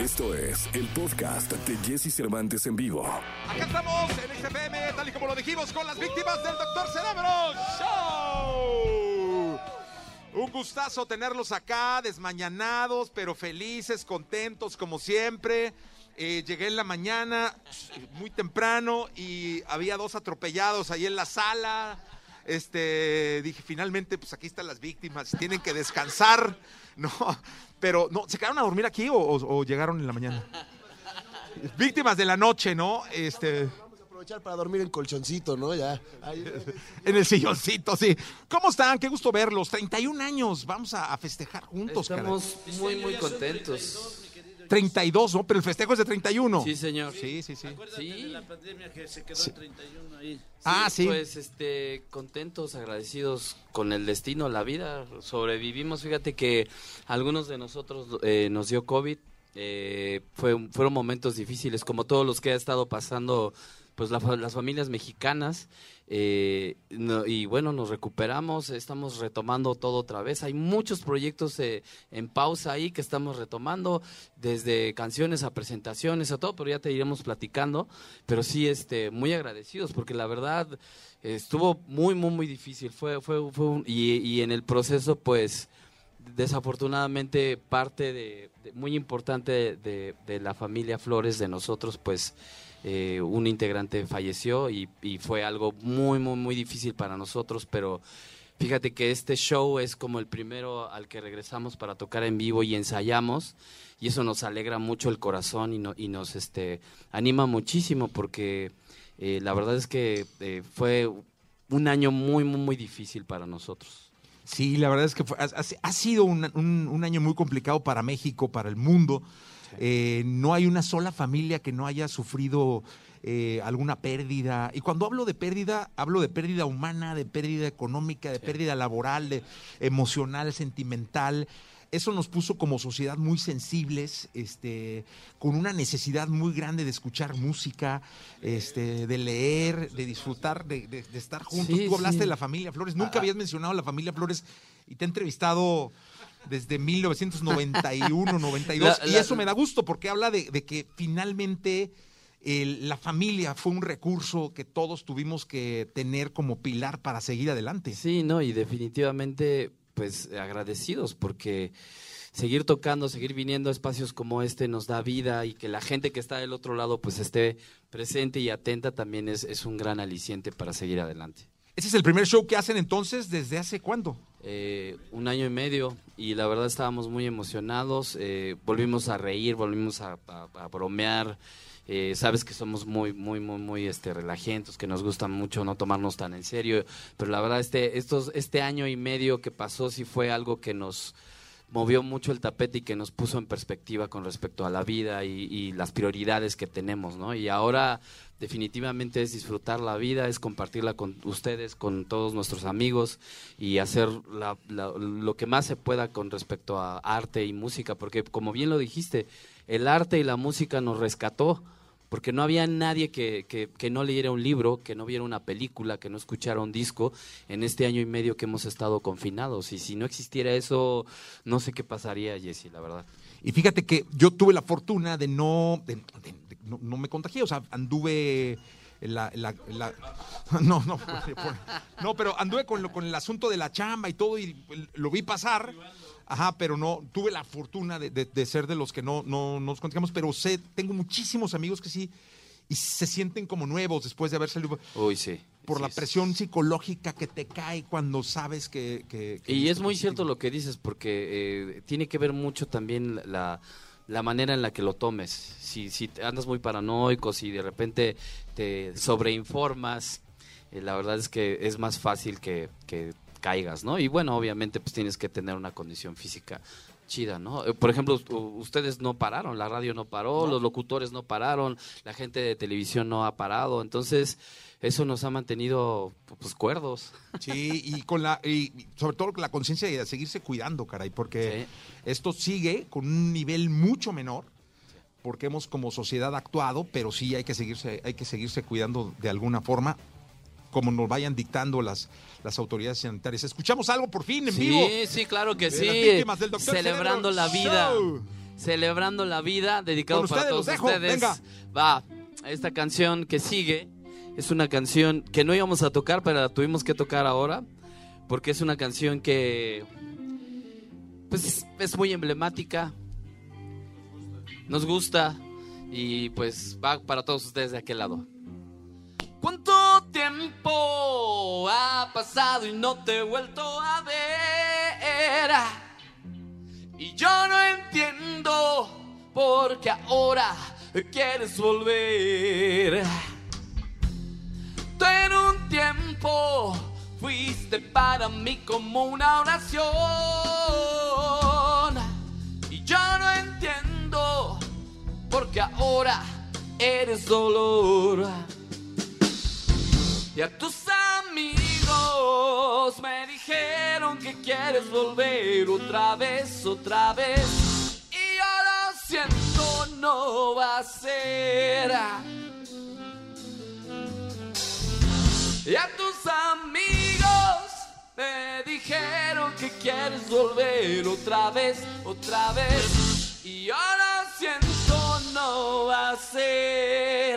Esto es el podcast de Jesse Cervantes en vivo. Acá estamos en XFM, tal y como lo dijimos, con las víctimas del Doctor Cerebro Show. Un gustazo tenerlos acá, desmañanados, pero felices, contentos como siempre. Eh, llegué en la mañana, muy temprano, y había dos atropellados ahí en la sala. Este, dije, finalmente, pues aquí están las víctimas, tienen que descansar, ¿no? Pero, no, ¿se quedaron a dormir aquí o, o- o llegaron en la mañana? Víctimas de la noche, ¿no? Este, Vamos a aprovechar para dormir en colchoncito, ¿no? Ya. Ahí- en el silloncito, sí. ¿Cómo están? Qué gusto verlos. 31 años, vamos a, a festejar juntos, caray. Estamos muy, muy contentos. 32, ¿no? Pero el festejo es de 31. Sí, señor. Sí, sí, sí. Sí. la pandemia que se quedó en 31 ahí. Ah, sí. Pues, este, contentos, agradecidos con el destino, la vida. Sobrevivimos. Fíjate que algunos de nosotros eh, nos dio COVID. Eh, fue, fueron momentos difíciles, como todos los que ha estado pasando, pues la las familias mexicanas. Eh, y bueno, nos recuperamos, estamos retomando todo otra vez. Hay muchos proyectos eh, en pausa ahí que estamos retomando, desde canciones a presentaciones a todo, pero ya te iremos platicando. Pero sí, este, muy agradecidos, porque la verdad estuvo muy, muy, muy difícil. Fue, fue, un- y, en el proceso, pues, desafortunadamente parte de, muy importante de la familia Flores de nosotros pues eh, un integrante falleció y, fue algo muy muy muy difícil para nosotros pero fíjate que este show es como el primero al que regresamos para tocar en vivo y ensayamos y eso nos alegra mucho el corazón y, no- y nos este anima muchísimo porque eh, la verdad es que eh, fue un año muy muy muy difícil para nosotros Sí, la verdad es que ha, sido un año muy complicado para México, para el mundo. Eh, no hay una sola familia que no haya sufrido eh, alguna pérdida. Y cuando hablo de pérdida, hablo de pérdida humana, de pérdida económica, de pérdida laboral, de emocional, sentimental. Eso nos puso como sociedad muy sensibles, este, con una necesidad muy grande de escuchar música, este, de leer, de disfrutar, de, de- de estar juntos. Sí, Tú hablaste de la familia Flores, nunca habías mencionado a la familia Flores y te he entrevistado desde 1991, 92, La- y la- eso me da gusto porque habla de, de que finalmente el- la familia fue un recurso que todos tuvimos que tener como pilar para seguir adelante. Sí, no, y definitivamente, pues agradecidos porque seguir tocando, seguir viniendo a espacios como este nos da vida y que la gente que está del otro lado pues esté presente y atenta también es, es un gran aliciente para seguir adelante. Ese es el primer show que hacen entonces, ¿desde hace cuándo? Eh, un año y medio y la verdad estábamos muy emocionados, eh, volvimos a reír, volvimos a, bromear. Eh, sabes que somos muy, muy, muy, muy este, relajentos, que nos gusta mucho no tomarnos tan en serio, pero la verdad este, estos, este año y medio que pasó sí fue algo que nos movió mucho el tapete y que nos puso en perspectiva con respecto a la vida y, las prioridades que tenemos, ¿no? Y ahora definitivamente es disfrutar la vida, es compartirla con ustedes, con todos nuestros amigos y hacer la- lo que más se pueda con respecto a arte y música, porque como bien lo dijiste, el arte y la música nos rescató, porque no había nadie que, que, que no leyera un libro, que no viera una película, que no escuchara un disco en este año y medio que hemos estado confinados. Y si no existiera eso, no sé qué pasaría, Jesse, la verdad. Y fíjate que yo tuve la fortuna de no, de- de- no, no me contagié, o sea, anduve la, la- la- no, no, no, pero anduve con, lo- con el asunto de la chamba y todo y lo vi pasar, ajá, pero no, tuve la fortuna de, de- de ser de los que no, no nos contagiamos, pero sé, tengo muchísimos amigos que sí, y se sienten como nuevos después de haber salido Uy, sí. por Sí, la sí. presión psicológica que te cae cuando sabes que... que- que Y es muy positivo. cierto lo que dices, porque eh, tiene que ver mucho también la, la manera en la que lo tomes. Si, si andas muy paranoico, si de repente te sobreinformas, eh, la verdad es que es más fácil que, que caigas, ¿no? Y bueno, obviamente pues tienes que tener una condición física chida, ¿no? Eh, Por ejemplo, ustedes no pararon, la radio no paró, los locutores no pararon, la gente de televisión no ha parado, entonces eso nos ha mantenido pues cuerdos. Sí, y con la y sobre todo con la conciencia de seguirse cuidando, caray, porque esto sigue con un nivel mucho menor, porque hemos como sociedad actuado, pero sí hay que seguirse, hay que seguirse cuidando de alguna forma, como nos vayan dictando las, las autoridades sanitarias. Escuchamos algo por fin en sí, vivo. Sí, claro que sí. del. Celebrando Cerebro la vida. Show. Celebrando la vida, dedicado para todos dejo, ustedes. venga. Va, esta canción que sigue es una canción que no íbamos a tocar, pero la tuvimos que tocar ahora, porque es una canción que pues es muy emblemática, nos gusta y pues va para todos ustedes de aquel lado. ¿Cuánto tiempo ha pasado y no te he vuelto a ver? Y yo no entiendo por qué ahora quieres volver. Tú en un tiempo fuiste para mí como una oración. Y yo no entiendo por qué ahora eres dolor. Y a tus amigos me dijeron que quieres volver otra vez, otra vez. Y yo lo siento, no va a ser. Y a tus amigos me dijeron que quieres volver otra vez, otra vez. Y yo lo siento, no va a ser.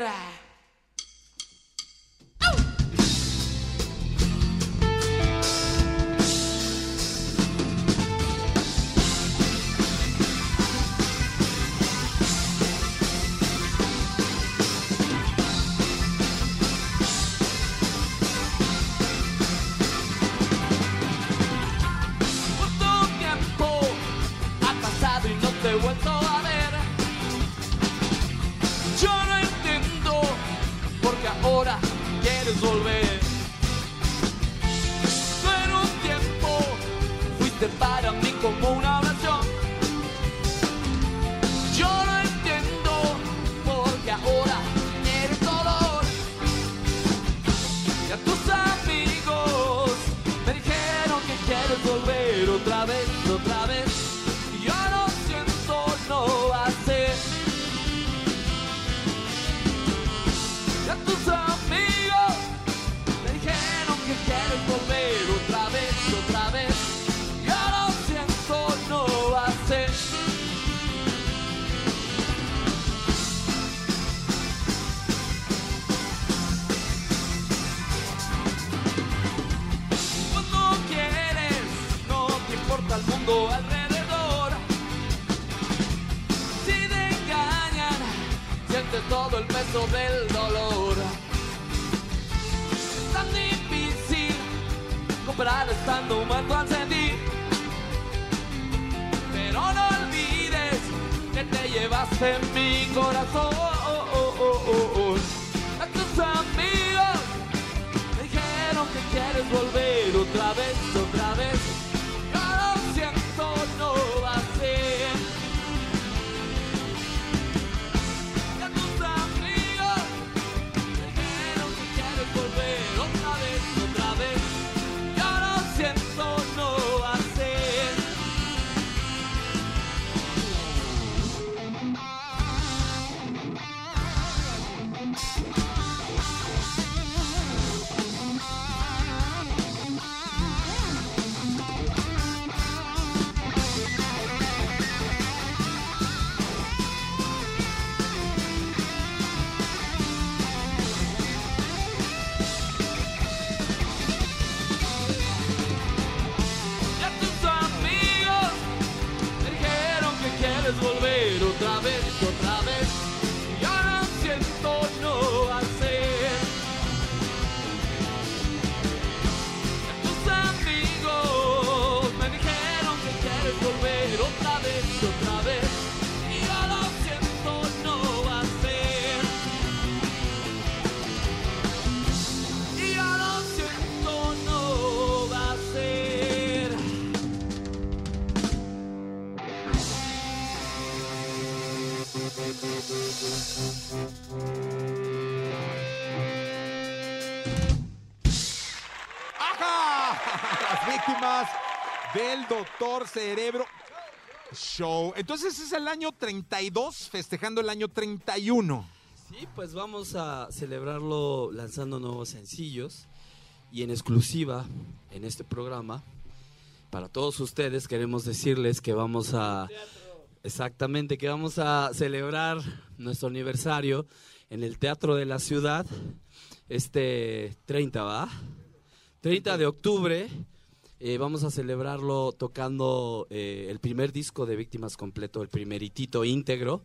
Vuelto a ver? Yo no entiendo por qué ahora quieres volver. Un tiempo fuiste para mí como una oración. Yo no entiendo por qué ahora eres dolor. Y a tus amigos me dijeron que quieres volver otra vez, otra vez. Llevaste mi corazón. A tus amigos dijeron que quieres volver otra vez. Cerebro Show. Entonces es el año 32, festejando el año 31. Sí, pues vamos a celebrarlo lanzando nuevos sencillos y en exclusiva en este programa. Para todos ustedes queremos decirles que vamos a Exactamente, que vamos a celebrar nuestro aniversario en el Teatro de la Ciudad, este 30, ¿va? 30 de octubre. Eh, vamos a celebrarlo tocando eh, el primer disco de Víctimas completo, el primeritito íntegro,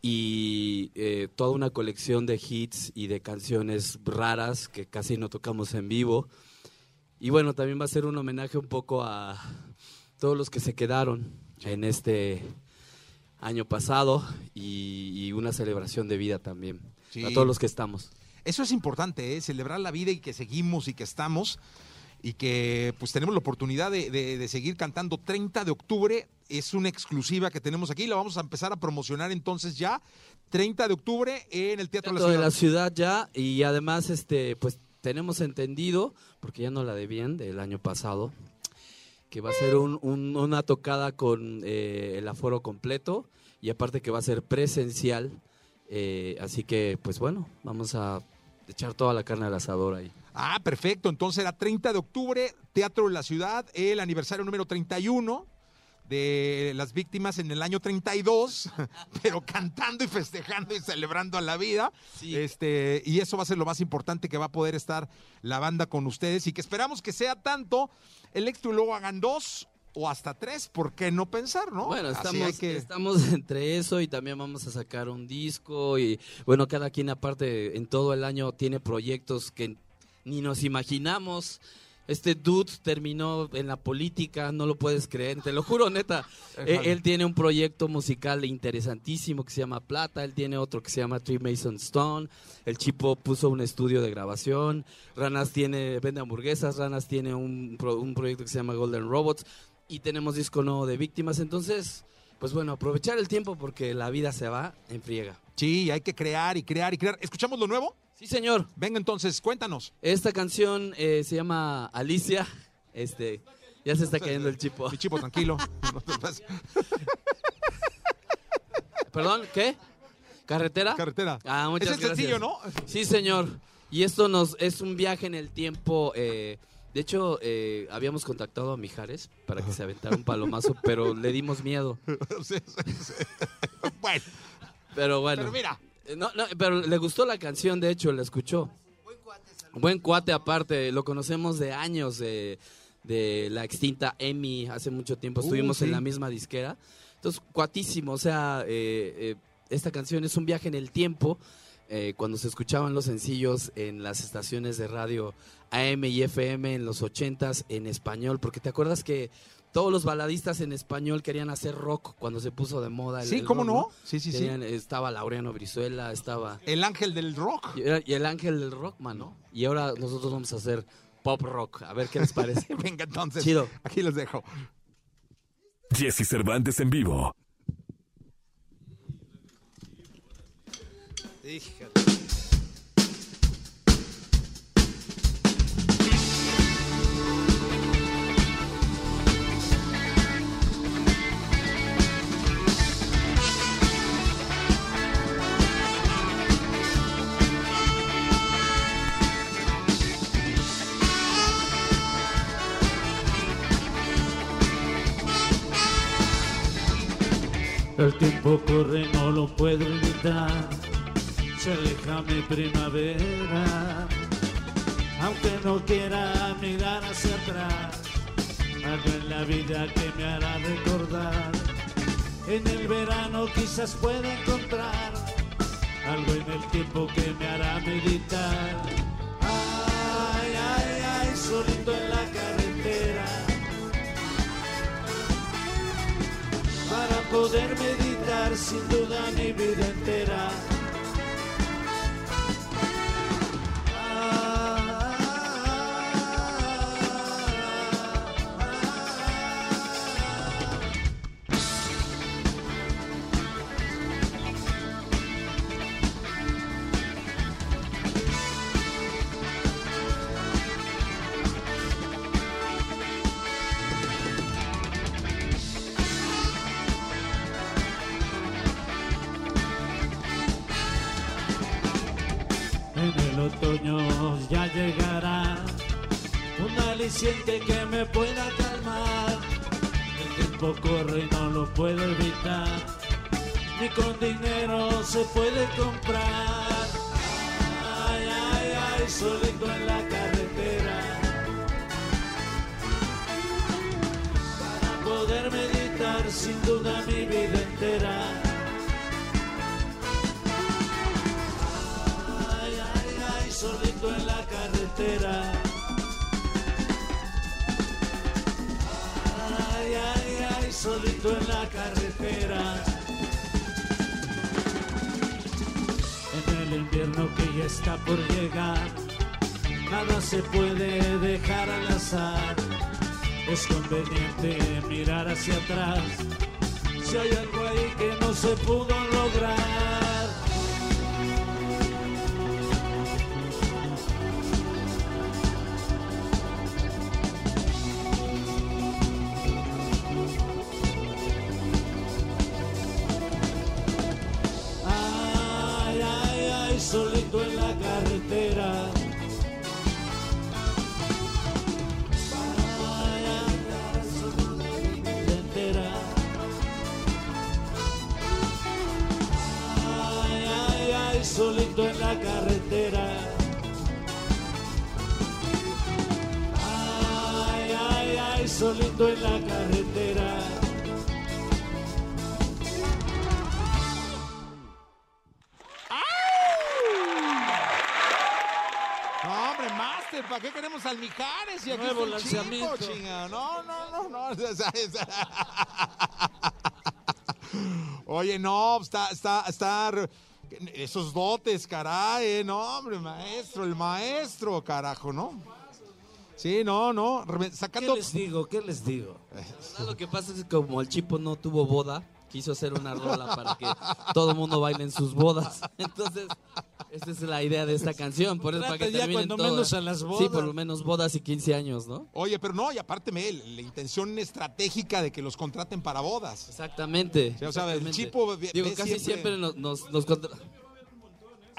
y eh, toda una colección de hits y de canciones raras que casi no tocamos en vivo. Y bueno, también va a ser un homenaje un poco a todos los que se quedaron en este año pasado y, y una celebración de vida también Sí. a todos los que estamos. Eso es importante, ¿eh? celebrar la vida y que seguimos y que estamos y que pues tenemos la oportunidad de, de- de seguir cantando 30 de octubre. Es una exclusiva que tenemos aquí, la vamos a empezar a promocionar entonces ya. 30 de octubre en el Teatro, Teatro de de la la Ciudad. ciudad ya y además este pues tenemos entendido porque ya no la debían del año pasado que va a ser un- un- una tocada con eh, el aforo completo y aparte que va a ser presencial eh, así que pues bueno vamos a echar toda la carne al asador ahí Ah, perfecto. Entonces era 30 de octubre, Teatro de la Ciudad, el aniversario número 31 de las víctimas en el año 32, pero cantando y festejando y celebrando a la vida. Sí. Este, y eso va a ser lo más importante que va a poder estar la banda con ustedes y que esperamos que sea tanto el éxito y luego hagan dos o hasta tres, ¿por qué no pensar, no? Bueno, estamos, que- estamos entre eso y también vamos a sacar un disco y bueno, cada quien aparte en todo el año tiene proyectos que ni nos imaginamos. Este dude terminó en la política, no lo puedes creer, te lo juro, neta. Eh, él tiene un proyecto musical interesantísimo que se llama Plata, él tiene otro que se llama Tree Mason Stone, el Chipo puso un estudio de grabación, Ranas tiene, vende hamburguesas, Ranas tiene un, un proyecto que se llama Golden Robots y tenemos disco nuevo de víctimas, entonces, pues bueno, aprovechar el tiempo porque la vida se va en friega. Sí, hay que crear y crear y crear. ¿Escuchamos lo nuevo? Sí, señor. Venga entonces, cuéntanos. Esta canción eh, se llama Alicia. Este, ya se está cayendo el chipo. Mi chipo, tranquilo. No te pases. Perdón, ¿qué? ¿Carretera? Carretera. Ah, muchas es gracias. sencillo, ¿no? Sí, señor. Y esto nos es un viaje en el tiempo. eh, de hecho, eh, habíamos contactado a Mijares para que se aventara un palomazo, pero le dimos miedo. Sí, sí, sí. bueno, Pero bueno. pero mira, No, no, pero le gustó la canción, de hecho, la escuchó. Buen cuate aparte, lo conocemos de años, de, de la extinta Emi, hace mucho tiempo Uh, estuvimos sí. en la misma disquera. Entonces, cuatísimo, o sea, eh, eh, esta canción es un viaje en el tiempo, eh, cuando se escuchaban los sencillos en las estaciones de radio AM y FM en los ochentas en español, porque te acuerdas que todos los baladistas en español querían hacer rock cuando se puso de moda el sí, el ¿cómo rock, no? Sí, sí, sí. Estaba Laureano Brizuela, estaba... El ángel del rock. Y era- y el ángel del rock, mano. Y ahora nosotros vamos a hacer pop rock. A ver qué les parece. Venga entonces. Chido. Aquí los dejo. Jesse Cervantes en vivo. El tiempo corre, no lo puedo evitar. Se aleja mi primavera. Aunque no quiera mirar hacia atrás, algo en la vida que me hará recordar. En el verano quizás pueda encontrar algo en el tiempo que me hará meditar. Ay, ay, ay, solito en la carretera. para poder meditar sin duda mi vida entera. Con dinero se puede comprar. Ay, ay, ay, solito en la carretera. Para poder meditar sin duda mi vida entera. Ay, ay, ay, solito en la carretera. Ay, ay, ay, solito en la carretera. El invierno que ya está por llegar, nada se puede dejar al azar. Es conveniente mirar hacia atrás, si hay algo ahí que no se pudo lograr. Solito en la carretera. Ay, ay, ay, solito en la carretera. No, hombre, Master, ¿para qué queremos al Mijares? Y aquí Nuevo está el chico, chinga. No, no, no, no. Oye, no, está, está, está. Esos dotes, caray, no, hombre, maestro, el maestro, carajo, ¿no? Sí, no, no, re- ¿Qué sacando. les digo? ¿Qué les digo? Lo que pasa es que como el Chipo no tuvo boda, quiso hacer una rola para que todo el mundo baile en sus bodas. Entonces, esa es la idea de esta canción. Por eso, para que ya cuando todas. menos a las Sí, bodas. por lo menos bodas y 15 años, ¿no? Oye, pero no, y aparte, me, la intención estratégica de que los contraten para bodas. Exactamente. Sí, o sea, el. Chipo Digo, casi siempre- siempre, nos, nos, nos contra-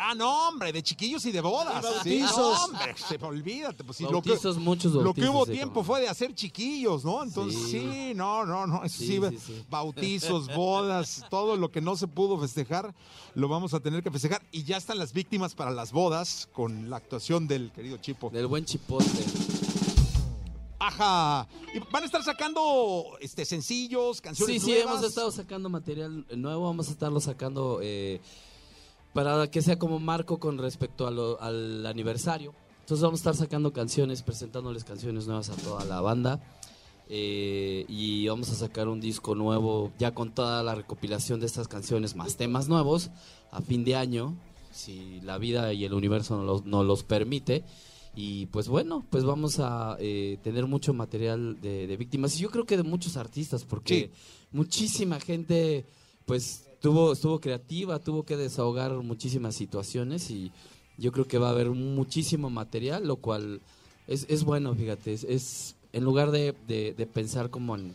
Ah, no, hombre, de chiquillos y de bodas. Y Sí, bautizos. no, hombre, se, olvídate. Pues, sí, lo que, Bautizos, muchos lo que bautizos, hubo sí, tiempo fue de hacer chiquillos, ¿no? Entonces, sí, Sí. no, no, no. eso Sí, sí, sí, sí. bautizos, bodas, todo lo que no se pudo festejar, lo vamos a tener que festejar. Y ya están las víctimas para las bodas con la actuación del querido Chipo. del buen Chipote. Ajá. Y van a estar sacando este sencillos, canciones Sí, sí, nuevas. hemos estado sacando material nuevo, vamos a estarlo sacando eh, para que sea como marco con respecto a lo- al aniversario. Entonces vamos a estar sacando canciones, presentándoles canciones nuevas a toda la banda. eh, y vamos a sacar un disco nuevo ya con toda la recopilación de estas canciones más temas nuevos a fin de año, si la vida y el universo nos los, nos los permite. Y pues bueno, pues vamos a eh, tener mucho material de, de víctimas. Y yo creo que de muchos artistas, porque Sí. muchísima gente pues tuvo, estuvo creativa, tuvo que desahogar muchísimas situaciones y yo creo que va a haber muchísimo material, lo cual es, es bueno, fíjate, es, en lugar de, de- pensar como en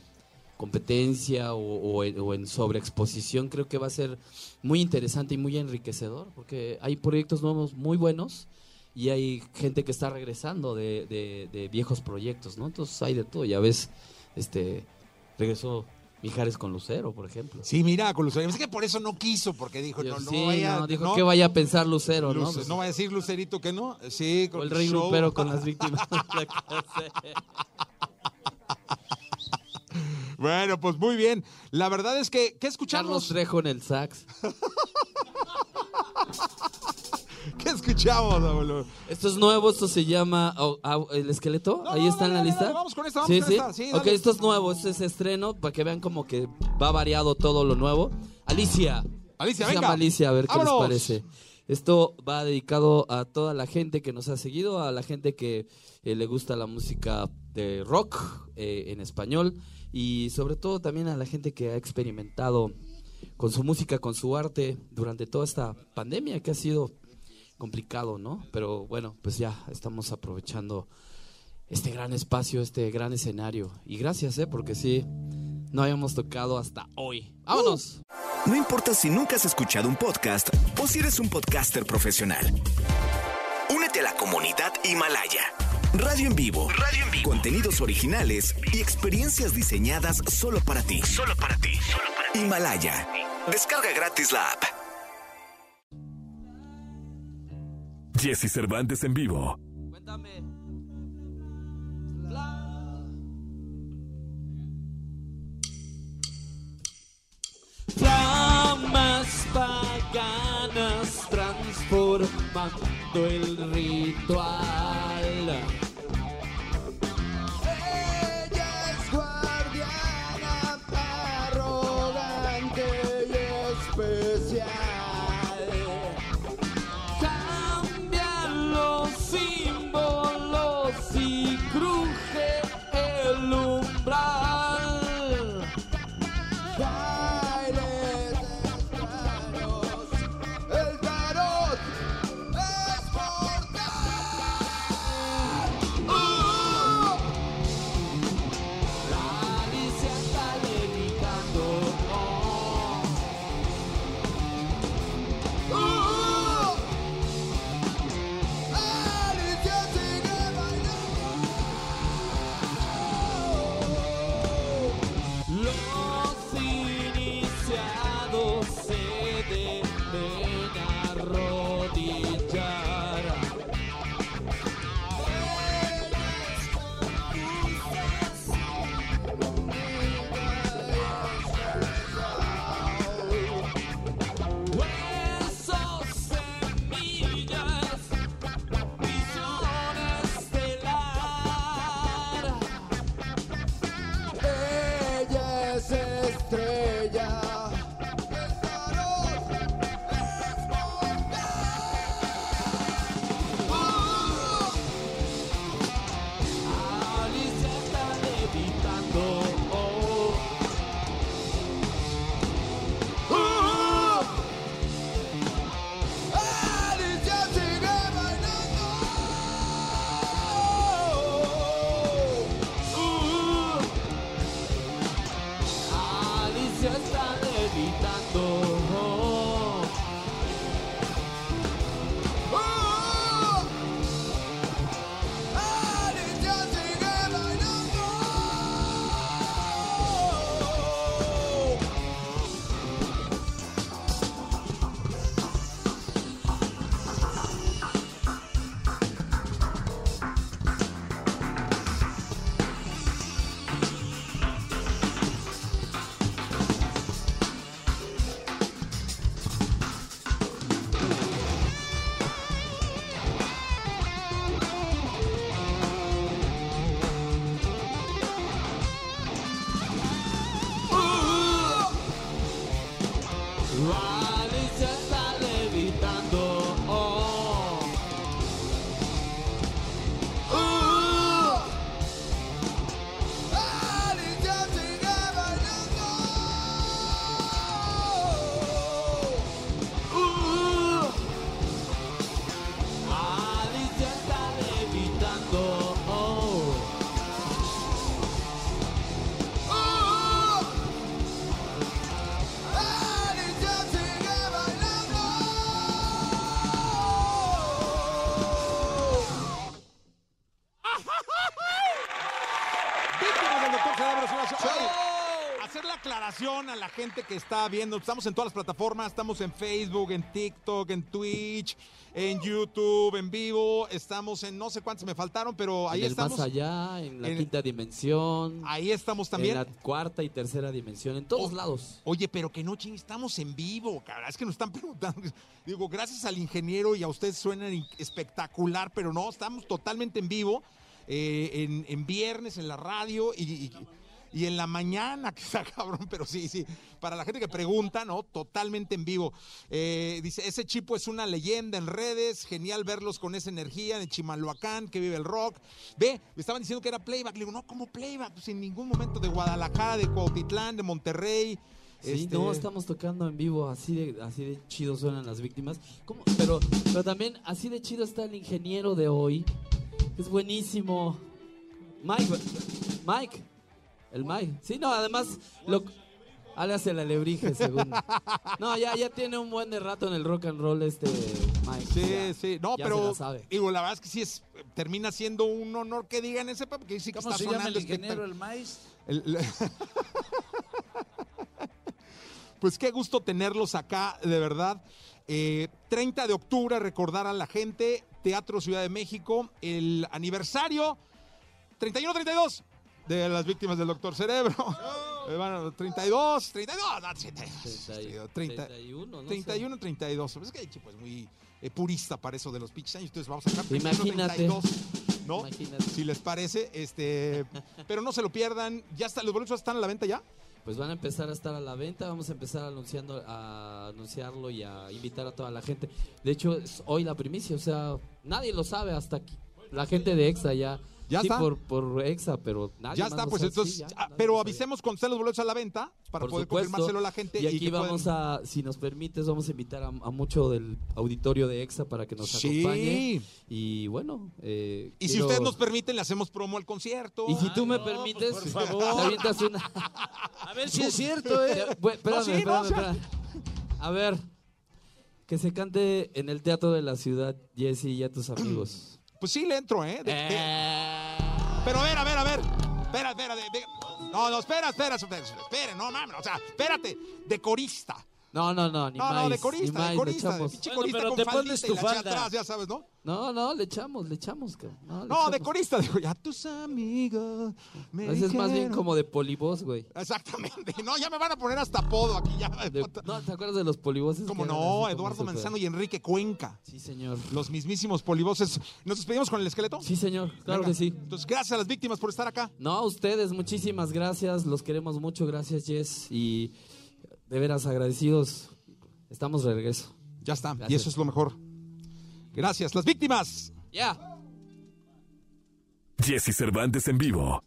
competencia o, o o en sobreexposición, creo que va a ser muy interesante y muy enriquecedor, porque hay proyectos nuevos muy buenos y hay gente que está regresando de- de viejos proyectos, ¿no? Entonces hay de todo, ya ves, este, regresó Mijares con Lucero, por ejemplo. Sí, mira, con Lucero. Es que por eso no quiso, porque dijo, no, no sí, vaya. no, dijo no, que vaya a pensar Lucero, ¿no? Luce- Pues, no vaya a decir Lucerito que no. Sí, con o el rey show. grupero con las víctimas. Bueno, pues muy bien. La verdad es que, ¿qué Carlos escuchamos? Trejo en el sax. ¿Qué escuchamos, abuelo? Esto es nuevo, esto se llama oh, ah, El Esqueleto. No, Ahí no, está no, en la lista. vamos con esta, vamos sí, con sí. esta, sí, ok, esto es nuevo, este es estreno para que vean como que va variado todo lo nuevo. Alicia. Alicia, Se venga. llama Alicia, a ver qué les parece. Esto va dedicado a toda la gente que nos ha seguido, a la gente que eh, le gusta la música de rock eh, en español y sobre todo también a la gente que ha experimentado con su música, con su arte durante toda esta pandemia que ha sido complicado, ¿no? Pero bueno, pues ya estamos aprovechando este gran espacio, este gran escenario. Y gracias, ¿eh? Porque sí, no habíamos tocado hasta hoy. ¡Vámonos! No importa si nunca has escuchado un podcast o si eres un podcaster profesional. Únete a la comunidad Himalaya. Radio en vivo. Radio en vivo. Contenidos originales y experiencias diseñadas solo para ti. Solo para ti. Solo para ti. Himalaya. Descarga gratis la app. Jesse Cervantes en vivo. Cuéntame. Flamas paganas transformando el ritual. doce gente que está viendo. Estamos en todas las plataformas. Estamos en Facebook, en TikTok, en Twitch, en YouTube, en vivo. Estamos en no sé cuántos me faltaron, pero ahí en el estamos. más allá, en la En- quinta dimensión, Ahí estamos también. en la cuarta y tercera dimensión, en todos lados. Oye, pero que no ching, estamos en vivo, cabrón. Es que nos están preguntando. Digo, gracias al ingeniero y a ustedes suenan espectacular, pero no, estamos totalmente en vivo. eh, en, en viernes, en la radio y, y- y en la mañana, que está cabrón, pero sí, sí. Para la gente que pregunta, ¿no? Totalmente en vivo. Eh, dice, ese chipo es una leyenda en redes, genial verlos con esa energía en Chimalhuacán, que vive el rock. Ve, me estaban diciendo que era playback. Le digo, no, ¿cómo playback? Pues en ningún momento de Guadalajara, de Cuautitlán, de Monterrey. Sí, Este, no, estamos tocando en vivo, así de, así de chido suenan las víctimas. ¿Cómo? Pero, pero también así de chido está el ingeniero de hoy. Es buenísimo. Mike, Mike, el Mike. Sí, no, además, lo, Alias el alebrije, según. No, ya, ya tiene un buen de rato en el rock and roll este Mike. Sí, Ya- sí. No, ya pero se la sabe. digo, la verdad es que sí es termina siendo un honor que digan ese porque sí que ¿Cómo está se llama el sonando ingeniero, el maíz? El- pues qué gusto tenerlos acá, de verdad. Eh, 30 de octubre, recordar a la gente, Teatro Ciudad de México, el aniversario 31-32 de las víctimas del Doctor Cerebro. Eh, bueno, 32, 32, no, 30, 30, 31, no sé. 31, 32. Es que hay pues muy eh, purista para eso de los pinches años. Entonces vamos a sacar 31, Imagínate. 32, ¿no? Imagínate. Si les parece, este, pero no se lo pierdan. Ya está, los boletos están a la venta ya. Pues van a empezar a estar a la venta, vamos a empezar anunciando, a anunciarlo y a invitar a toda la gente. De hecho, es hoy la primicia, o sea, nadie lo sabe hasta aquí. La gente de EXA ya. ¿Ya sí, está? Por, por EXA, pero nadie Ya más está, pues entonces, Sí, ya, ah, nadie pero avisemos cuando estén los boletos a la venta para Por poder supuesto. confirmárselo a la gente. Y aquí que puedan- vamos a, si nos permites, vamos a invitar a, a mucho del auditorio de EXA para que nos Sí. acompañe. Y bueno, eh, Y si quiero- ustedes nos permiten, le hacemos promo al concierto. Y si tú me no, permites, pues, por te favor. avientas una... A ver si es cierto, ¿eh? Bu- espérame, No, sí, no, espérame, o sea- espérame. A ver, que se cante en el Teatro de la Ciudad, Jesse y a tus amigos. Pues sí, le entro, ¿eh? De- de- Eh, Pero a ver, a ver, a ver. Espera, espera. de- de- No, no, espera, espera, espera, espera, no mames. O sea, espérate. De corista. No, no, no, ni No, más. no, de corista, de más, corista. De echamos. pinche Bueno, corista pero con faldita y la falda. atrás, ya sabes, ¿no? No, no, le echamos, le echamos. cabrón. No, le No, de corista. Digo, ya tus amigos. Me es más bien como de polibos, güey. Exactamente. No, ya me van a poner hasta apodo aquí ya. De- no, ¿te acuerdas de los poliboses? Como no, así como Eduardo súper- Manzano y Enrique Cuenca. Sí, señor. Los mismísimos poliboses. ¿Nos despedimos con el esqueleto? Sí, señor, claro Venga. que sí. Entonces, gracias a las víctimas por estar acá. No, a ustedes, muchísimas gracias. Los queremos mucho. Gracias, Jess. Y de veras agradecidos. Estamos de regreso. Ya está. Y eso es lo mejor. Gracias. Las víctimas. Ya. Jesse Cervantes en vivo.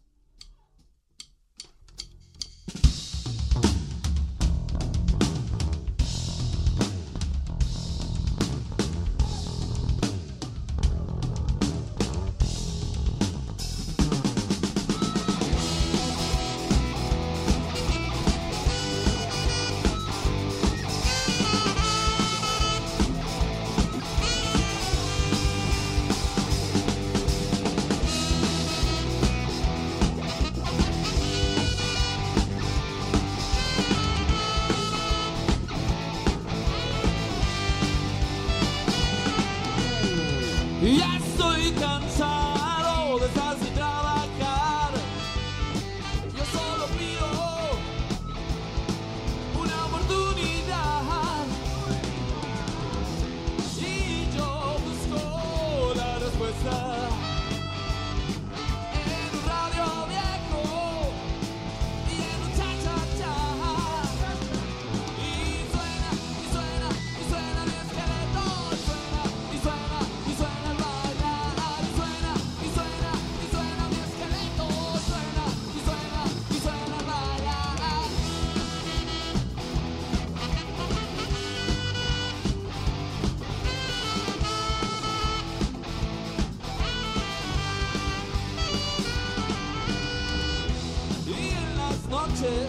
Las